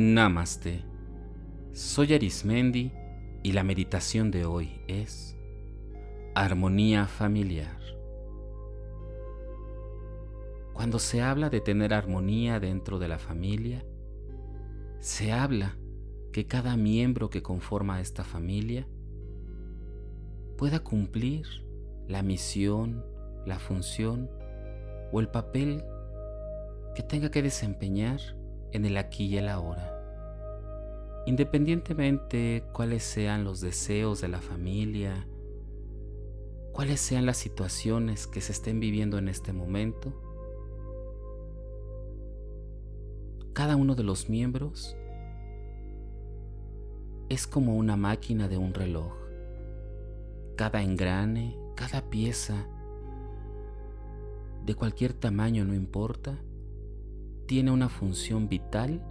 Namaste. Soy Arismendi y la meditación de hoy es armonía familiar. Cuando se habla de tener armonía dentro de la familia, se habla que cada miembro que conforma esta familia pueda cumplir la misión, la función o el papel que tenga que desempeñar en el aquí y el ahora. Independientemente cuáles sean los deseos de la familia, cuáles sean las situaciones que se estén viviendo en este momento, cada uno de los miembros es como una máquina de un reloj. Cada engrane, cada pieza, de cualquier tamaño no importa, tiene una función vital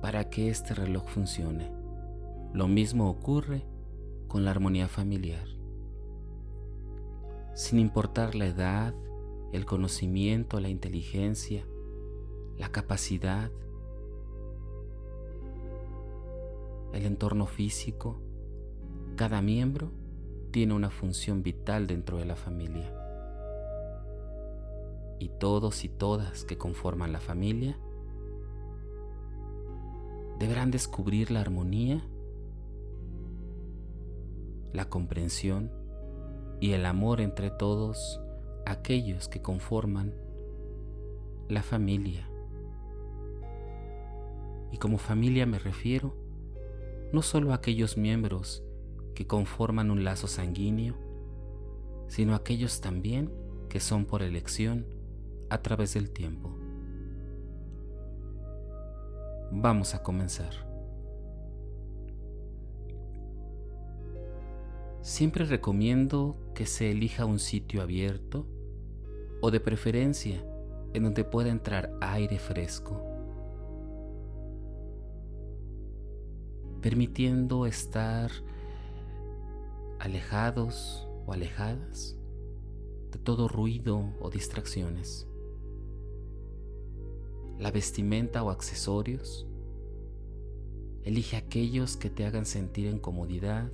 para que este reloj funcione. Lo mismo ocurre con la armonía familiar. Sin importar la edad, el conocimiento, la inteligencia, la capacidad, el entorno físico, cada miembro tiene una función vital dentro de la familia y todos y todas que conforman la familia deberán descubrir la armonía, la comprensión y el amor entre todos aquellos que conforman la familia. Y como familia me refiero no solo a aquellos miembros que conforman un lazo sanguíneo, sino a aquellos también que son por elección a través del tiempo. Vamos a comenzar. Siempre recomiendo que se elija un sitio abierto o de preferencia en donde pueda entrar aire fresco, permitiendo estar alejados o alejadas de todo ruido o distracciones la vestimenta o accesorios. Elige aquellos que te hagan sentir en comodidad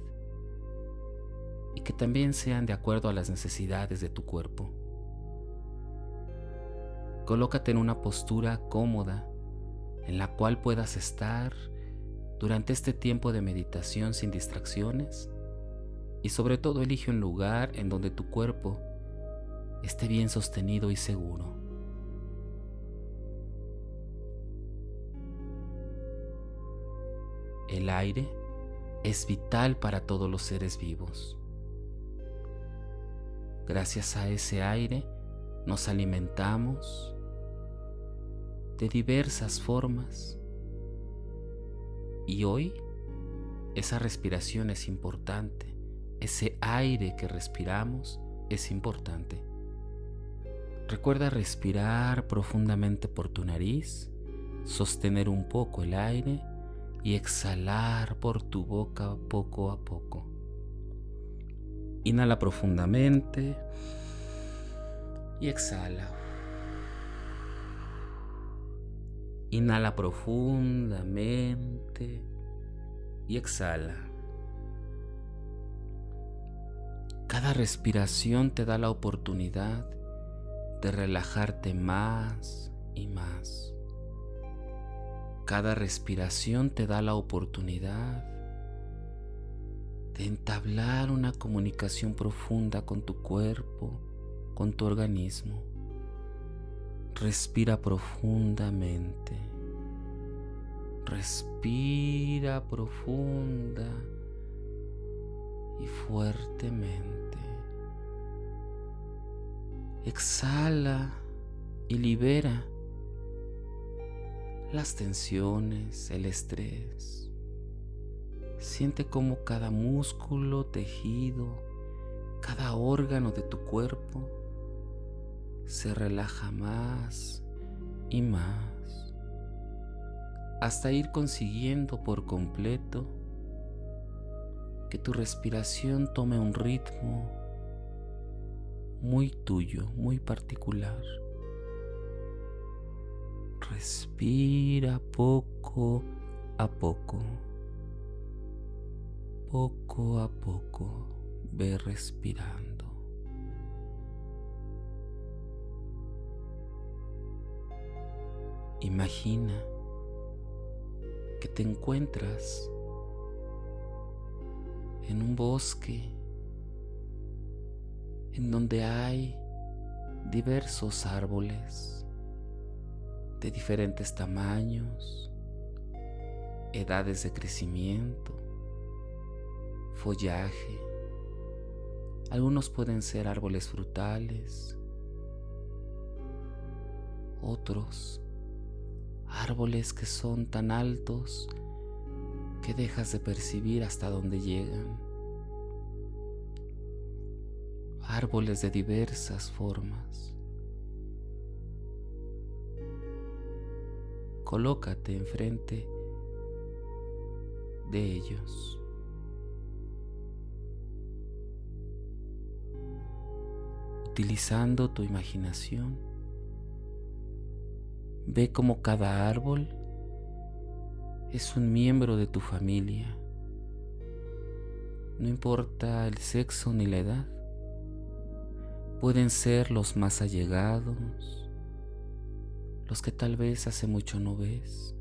y que también sean de acuerdo a las necesidades de tu cuerpo. Colócate en una postura cómoda en la cual puedas estar durante este tiempo de meditación sin distracciones y sobre todo elige un lugar en donde tu cuerpo esté bien sostenido y seguro. El aire es vital para todos los seres vivos. Gracias a ese aire nos alimentamos de diversas formas. Y hoy esa respiración es importante. Ese aire que respiramos es importante. Recuerda respirar profundamente por tu nariz, sostener un poco el aire y exhalar por tu boca poco a poco. Inhala profundamente y exhala. Inhala profundamente y exhala. Cada respiración te da la oportunidad de relajarte más y más. Cada respiración te da la oportunidad de entablar una comunicación profunda con tu cuerpo, con tu organismo. Respira profundamente. Respira profunda y fuertemente. Exhala y libera las tensiones, el estrés. Siente cómo cada músculo, tejido, cada órgano de tu cuerpo se relaja más y más hasta ir consiguiendo por completo que tu respiración tome un ritmo muy tuyo, muy particular. Respira poco a poco. Poco a poco ve respirando. Imagina que te encuentras en un bosque en donde hay diversos árboles de diferentes tamaños, edades de crecimiento, follaje. Algunos pueden ser árboles frutales, otros árboles que son tan altos que dejas de percibir hasta dónde llegan. Árboles de diversas formas. Colócate enfrente de ellos. Utilizando tu imaginación, ve como cada árbol es un miembro de tu familia. No importa el sexo ni la edad. Pueden ser los más allegados, los que tal vez hace mucho no ves.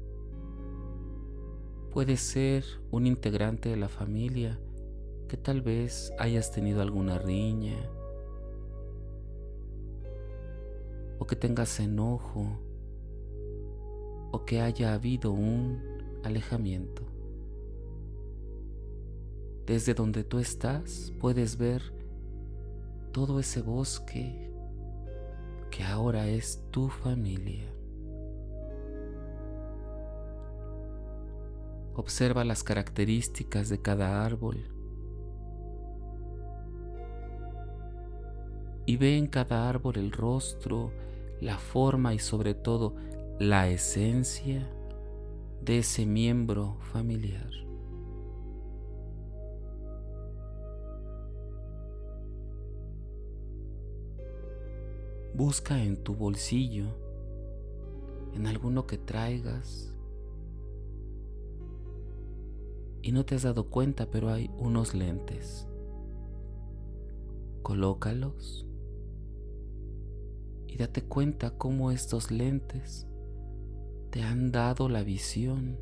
Puede ser un integrante de la familia que tal vez hayas tenido alguna riña o que tengas enojo o que haya habido un alejamiento. Desde donde tú estás puedes ver todo ese bosque que ahora es tu familia. Observa las características de cada árbol y ve en cada árbol el rostro, la forma y sobre todo la esencia de ese miembro familiar. Busca en tu bolsillo, en alguno que traigas, y no te has dado cuenta, pero hay unos lentes. Colócalos y date cuenta cómo estos lentes te han dado la visión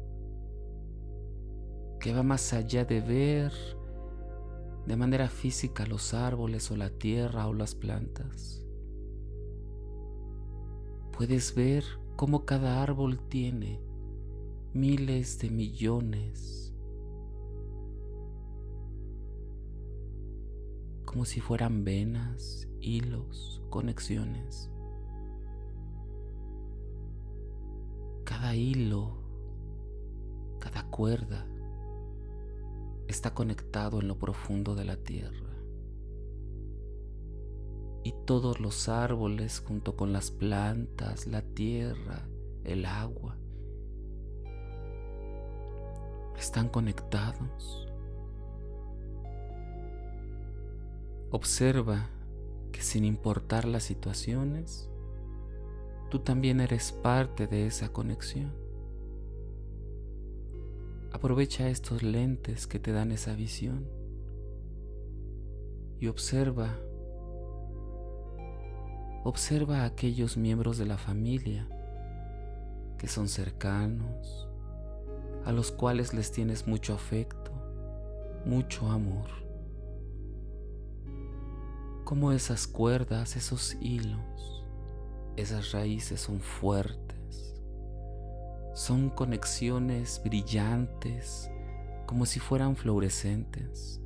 que va más allá de ver de manera física los árboles o la tierra o las plantas. Puedes ver cómo cada árbol tiene miles de millones, como si fueran venas, hilos, conexiones. cada hilo, cada cuerda está conectado en lo profundo de la tierra. Y todos los árboles junto con las plantas, la tierra, el agua, están conectados. Observa que sin importar las situaciones, tú también eres parte de esa conexión. Aprovecha estos lentes que te dan esa visión y observa, observa a aquellos miembros de la familia que son cercanos, a los cuales les tienes mucho afecto, mucho amor. Como esas cuerdas, esos hilos esas raíces son fuertes, son conexiones brillantes, como si fueran fluorescentes,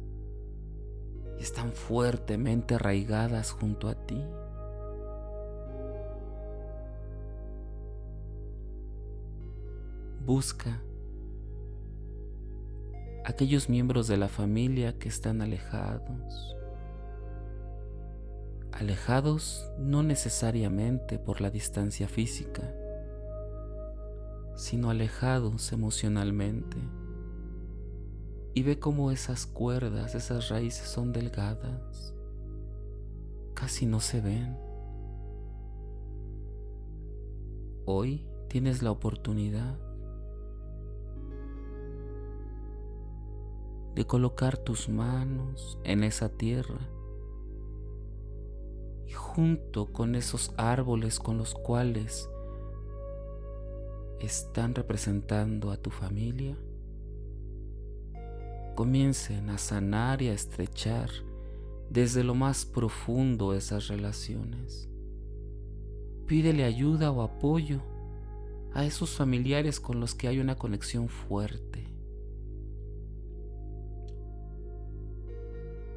y están fuertemente arraigadas junto a ti. Busca aquellos miembros de la familia que están alejados, alejados no necesariamente por la distancia física, sino alejados emocionalmente. Y ve cómo esas cuerdas, esas raíces son delgadas, casi no se ven. Hoy tienes la oportunidad de colocar tus manos en esa tierra y junto con esos árboles con los cuales están representando a tu familia, comiencen a sanar y a estrechar desde lo más profundo esas relaciones. Pídele ayuda o apoyo a esos familiares con los que hay una conexión fuerte.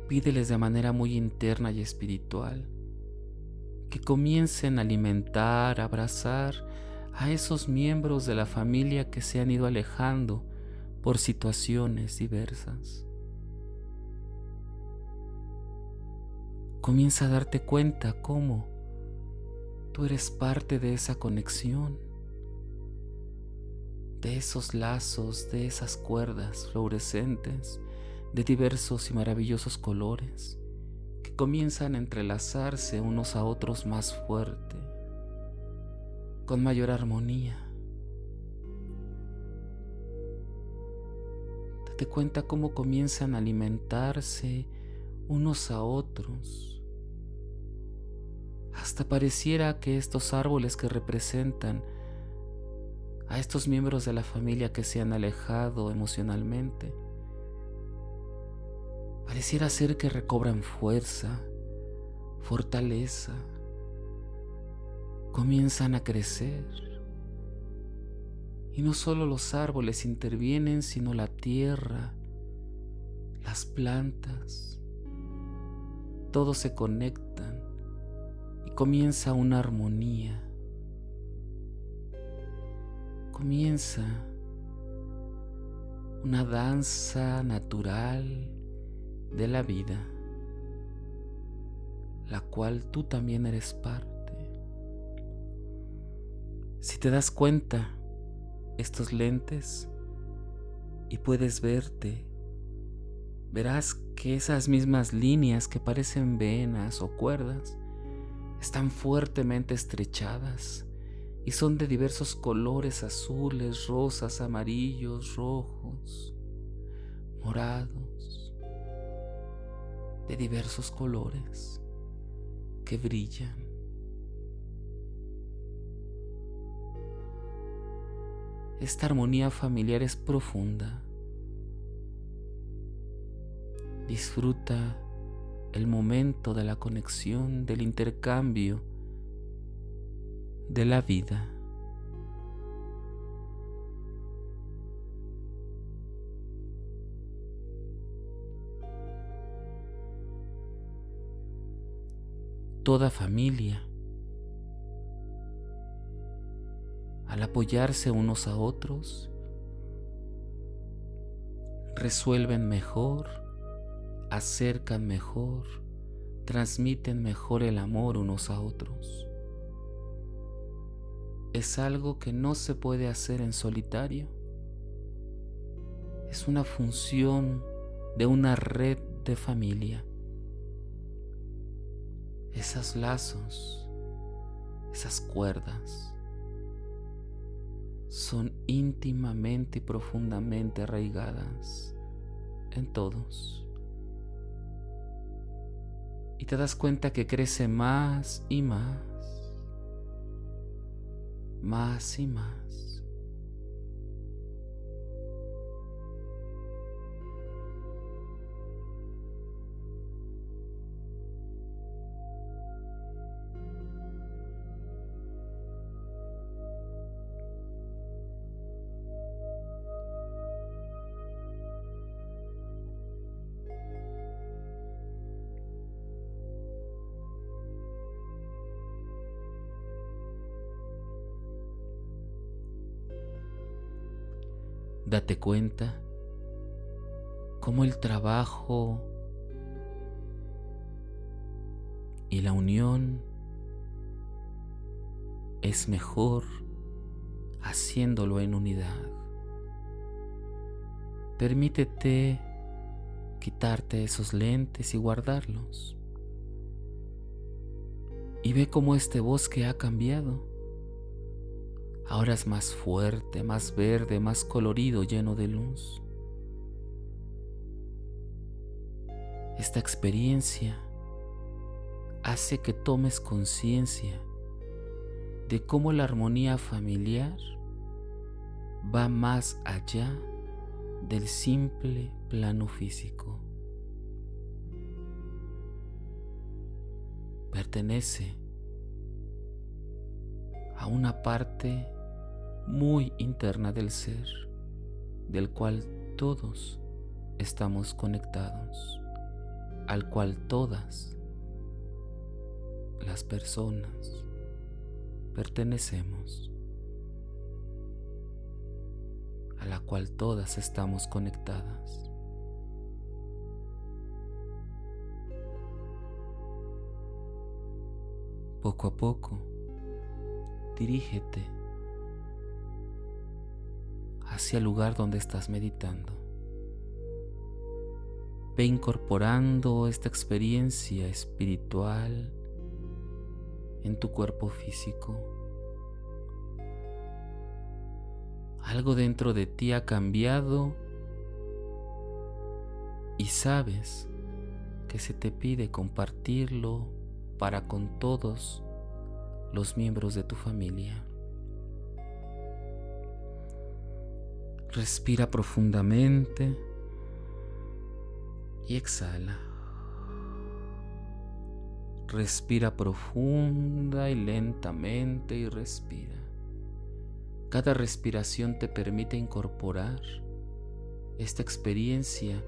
Pídeles de manera muy interna y espiritual que comiencen a alimentar, a abrazar a esos miembros de la familia que se han ido alejando por situaciones diversas. Comienza a darte cuenta cómo tú eres parte de esa conexión, de esos lazos, de esas cuerdas fluorescentes de diversos y maravillosos colores comienzan a entrelazarse unos a otros más fuerte, con mayor armonía. Date cuenta cómo comienzan a alimentarse unos a otros. Hasta pareciera que estos árboles que representan a estos miembros de la familia que se han alejado emocionalmente, pareciera ser que recobran fuerza, fortaleza, comienzan a crecer. Y no solo los árboles intervienen, sino la tierra, las plantas, todos se conectan y comienza una armonía. Comienza una danza natural de la vida, la cual tú también eres parte. Si te das cuenta, estos lentes y puedes verte verás que esas mismas líneas que parecen venas o cuerdas están fuertemente estrechadas y son de diversos colores azules, rosas, amarillos, rojos, morados, de diversos colores que brillan. Esta armonía familiar es profunda Disfruta el momento de la conexión, del intercambio, de la vida. Toda familia, al apoyarse unos a otros, resuelven mejor acercan mejor, transmiten mejor el amor unos a otros. Es algo que no se puede hacer en solitario. Es una función de una red de familia. Esos lazos, esas cuerdas, son íntimamente y profundamente arraigadas en todos y te das cuenta que crece más y más, más y más. Date cuenta cómo el trabajo y la unión es mejor haciéndolo en unidad. Permítete quitarte esos lentes y guardarlos. Y ve cómo este bosque ha cambiado ahora es más fuerte, más verde, más colorido, lleno de luz. Esta experiencia hace que tomes conciencia de cómo la armonía familiar va más allá del simple plano físico. Pertenece a una parte muy interna del ser, del cual todos estamos conectados, al cual todas las personas pertenecemos, a la cual todas estamos conectadas. Poco a poco, dirígete hacia el lugar donde estás meditando. Ve incorporando esta experiencia espiritual en tu cuerpo físico. Algo dentro de ti ha cambiado y sabes que se te pide compartirlo para con todos los miembros de tu familia. Respira profundamente y exhala. Respira profunda y lentamente y respira. Cada respiración te permite incorporar esta experiencia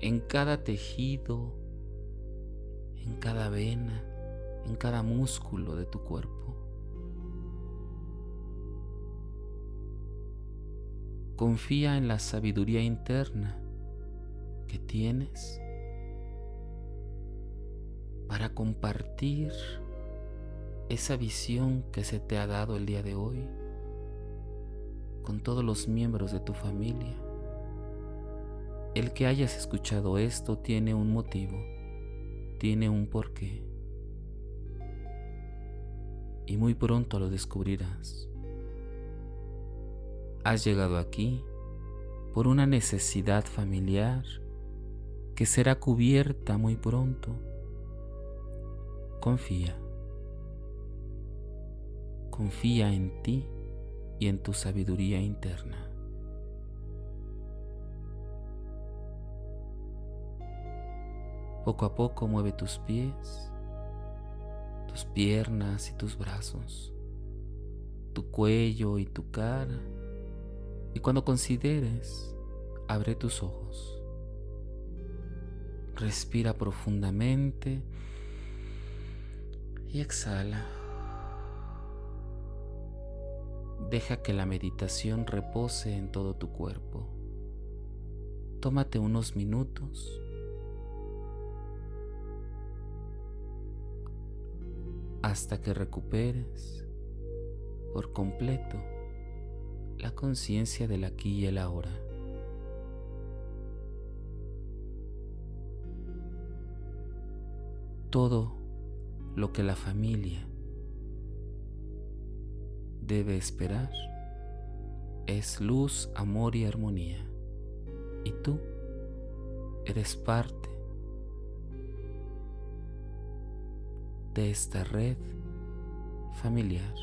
en cada tejido, en cada vena, en cada músculo de tu cuerpo. Confía en la sabiduría interna que tienes para compartir esa visión que se te ha dado el día de hoy con todos los miembros de tu familia. El que hayas escuchado esto tiene un motivo, tiene un porqué. Y muy pronto lo descubrirás. Has llegado aquí por una necesidad familiar que será cubierta muy pronto Confía. Confía en ti y en tu sabiduría interna. Poco a poco mueve tus pies, tus piernas y tus brazos, tu cuello y tu cara. Y cuando consideres, abre tus ojos. Respira profundamente y exhala. Deja que la meditación repose en todo tu cuerpo. Tómate unos minutos. hasta que recuperes por completo la conciencia del aquí y el ahora. Todo lo que la familia debe esperar es luz, amor y armonía. Y tú eres parte de esta red familiar.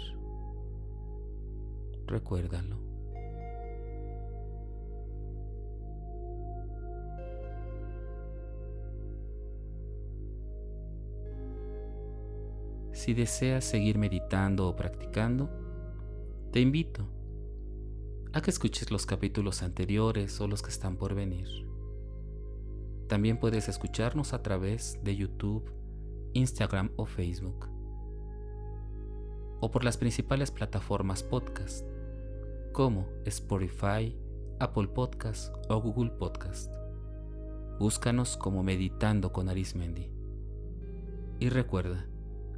Recuérdalo. Si deseas seguir meditando o practicando, te invito a que escuches los capítulos anteriores o los que están por venir. También puedes escucharnos a través de YouTube, Instagram o Facebook, o por las principales plataformas podcast, como Spotify, Apple Podcast o Google Podcast. Búscanos como Meditando con Arismendi. Y recuerda,